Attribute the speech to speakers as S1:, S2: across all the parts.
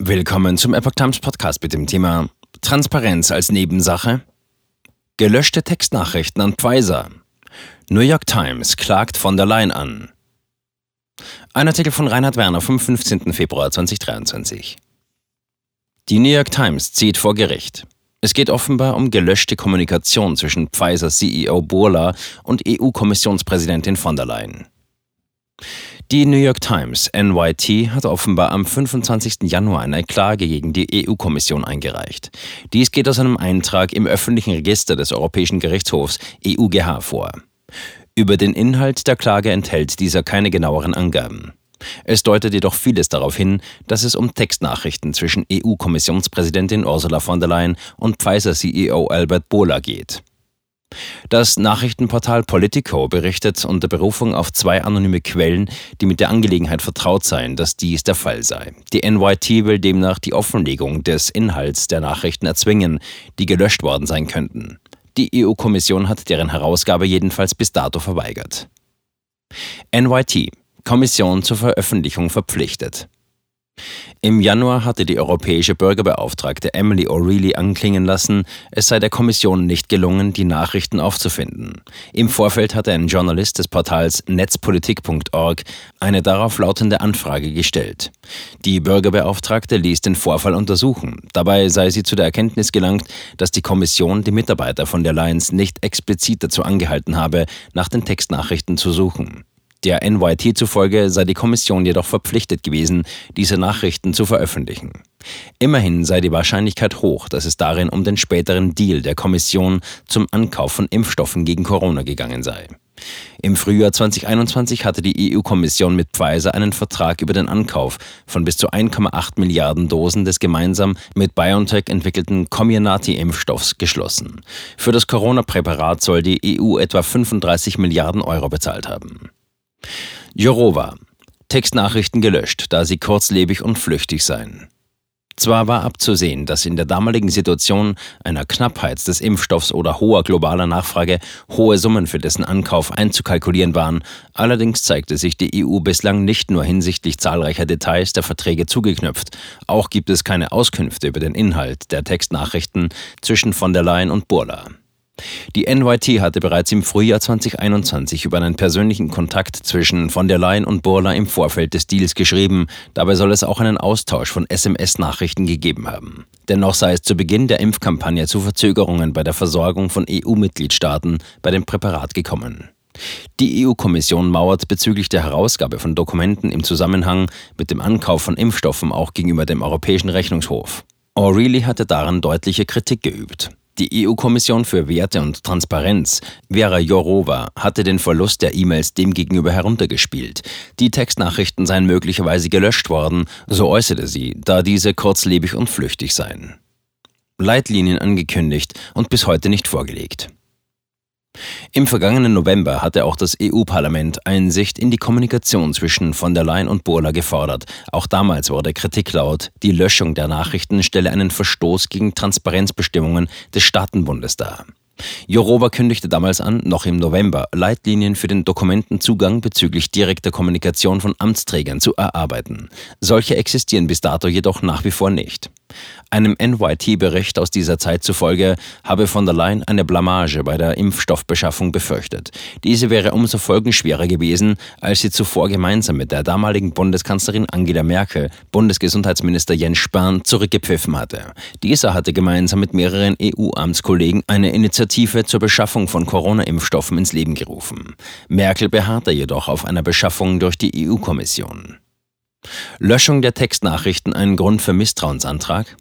S1: Willkommen zum Epoch Times Podcast mit dem Thema Transparenz als Nebensache. Gelöschte Textnachrichten an Pfizer. New York Times klagt von der Leyen an. Ein Artikel von Reinhard Werner vom 15. Februar 2023. Die New York Times zieht vor Gericht. Es geht offenbar um gelöschte Kommunikation zwischen Pfizer CEO Burla und EU-Kommissionspräsidentin von der Leyen. Die New York Times NYT hat offenbar am 25. Januar eine Klage gegen die EU-Kommission eingereicht. Dies geht aus einem Eintrag im öffentlichen Register des Europäischen Gerichtshofs EUGH vor. Über den Inhalt der Klage enthält dieser keine genaueren Angaben. Es deutet jedoch vieles darauf hin, dass es um Textnachrichten zwischen EU-Kommissionspräsidentin Ursula von der Leyen und Pfizer-CEO Albert Bohler geht. Das Nachrichtenportal Politico berichtet unter Berufung auf zwei anonyme Quellen, die mit der Angelegenheit vertraut seien, dass dies der Fall sei. Die NYT will demnach die Offenlegung des Inhalts der Nachrichten erzwingen, die gelöscht worden sein könnten. Die EU-Kommission hat deren Herausgabe jedenfalls bis dato verweigert. NYT Kommission zur Veröffentlichung verpflichtet. Im Januar hatte die europäische Bürgerbeauftragte Emily O'Reilly anklingen lassen, es sei der Kommission nicht gelungen, die Nachrichten aufzufinden. Im Vorfeld hatte ein Journalist des Portals netzpolitik.org eine darauf lautende Anfrage gestellt. Die Bürgerbeauftragte ließ den Vorfall untersuchen. Dabei sei sie zu der Erkenntnis gelangt, dass die Kommission die Mitarbeiter von der Lions nicht explizit dazu angehalten habe, nach den Textnachrichten zu suchen. Der NYT zufolge sei die Kommission jedoch verpflichtet gewesen, diese Nachrichten zu veröffentlichen. Immerhin sei die Wahrscheinlichkeit hoch, dass es darin um den späteren Deal der Kommission zum Ankauf von Impfstoffen gegen Corona gegangen sei. Im Frühjahr 2021 hatte die EU-Kommission mit Pfizer einen Vertrag über den Ankauf von bis zu 1,8 Milliarden Dosen des gemeinsam mit BioNTech entwickelten Comirnaty-Impfstoffs geschlossen. Für das Corona-Präparat soll die EU etwa 35 Milliarden Euro bezahlt haben. Jorova. Textnachrichten gelöscht, da sie kurzlebig und flüchtig seien. Zwar war abzusehen, dass in der damaligen Situation einer Knappheit des Impfstoffs oder hoher globaler Nachfrage hohe Summen für dessen Ankauf einzukalkulieren waren, allerdings zeigte sich die EU bislang nicht nur hinsichtlich zahlreicher Details der Verträge zugeknöpft, auch gibt es keine Auskünfte über den Inhalt der Textnachrichten zwischen von der Leyen und Burla. Die NYT hatte bereits im Frühjahr 2021 über einen persönlichen Kontakt zwischen von der Leyen und Borla im Vorfeld des Deals geschrieben. Dabei soll es auch einen Austausch von SMS-Nachrichten gegeben haben. Dennoch sei es zu Beginn der Impfkampagne zu Verzögerungen bei der Versorgung von EU-Mitgliedstaaten bei dem Präparat gekommen. Die EU-Kommission mauert bezüglich der Herausgabe von Dokumenten im Zusammenhang mit dem Ankauf von Impfstoffen auch gegenüber dem Europäischen Rechnungshof. O'Reilly hatte daran deutliche Kritik geübt. Die EU-Kommission für Werte und Transparenz, Vera Jourova, hatte den Verlust der E-Mails demgegenüber heruntergespielt. Die Textnachrichten seien möglicherweise gelöscht worden, so äußerte sie, da diese kurzlebig und flüchtig seien. Leitlinien angekündigt und bis heute nicht vorgelegt. Im vergangenen November hatte auch das EU-Parlament Einsicht in die Kommunikation zwischen von der Leyen und Burla gefordert. Auch damals wurde Kritik laut, die Löschung der Nachrichten stelle einen Verstoß gegen Transparenzbestimmungen des Staatenbundes dar. Jourova kündigte damals an, noch im November Leitlinien für den Dokumentenzugang bezüglich direkter Kommunikation von Amtsträgern zu erarbeiten. Solche existieren bis dato jedoch nach wie vor nicht. Einem NYT-Bericht aus dieser Zeit zufolge habe von der Leyen eine Blamage bei der Impfstoffbeschaffung befürchtet. Diese wäre umso folgenschwerer gewesen, als sie zuvor gemeinsam mit der damaligen Bundeskanzlerin Angela Merkel Bundesgesundheitsminister Jens Spahn zurückgepfiffen hatte. Dieser hatte gemeinsam mit mehreren EU-Amtskollegen eine Initiative zur Beschaffung von Corona-Impfstoffen ins Leben gerufen. Merkel beharrte jedoch auf einer Beschaffung durch die EU-Kommission. Löschung der Textnachrichten ein Grund für Misstrauensantrag?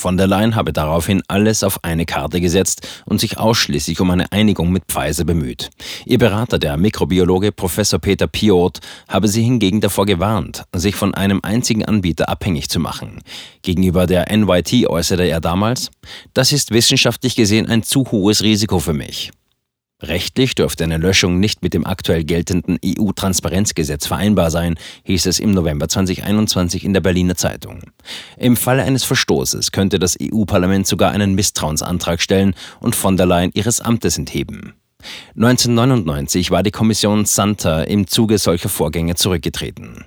S1: Von der Leyen habe daraufhin alles auf eine Karte gesetzt und sich ausschließlich um eine Einigung mit Pfizer bemüht. Ihr Berater, der Mikrobiologe Professor Peter Piot, habe sie hingegen davor gewarnt, sich von einem einzigen Anbieter abhängig zu machen. Gegenüber der NYT äußerte er damals, das ist wissenschaftlich gesehen ein zu hohes Risiko für mich. Rechtlich dürfte eine Löschung nicht mit dem aktuell geltenden EU-Transparenzgesetz vereinbar sein, hieß es im November 2021 in der Berliner Zeitung. Im Falle eines Verstoßes könnte das EU-Parlament sogar einen Misstrauensantrag stellen und von der Leyen ihres Amtes entheben. 1999 war die Kommission Santa im Zuge solcher Vorgänge zurückgetreten.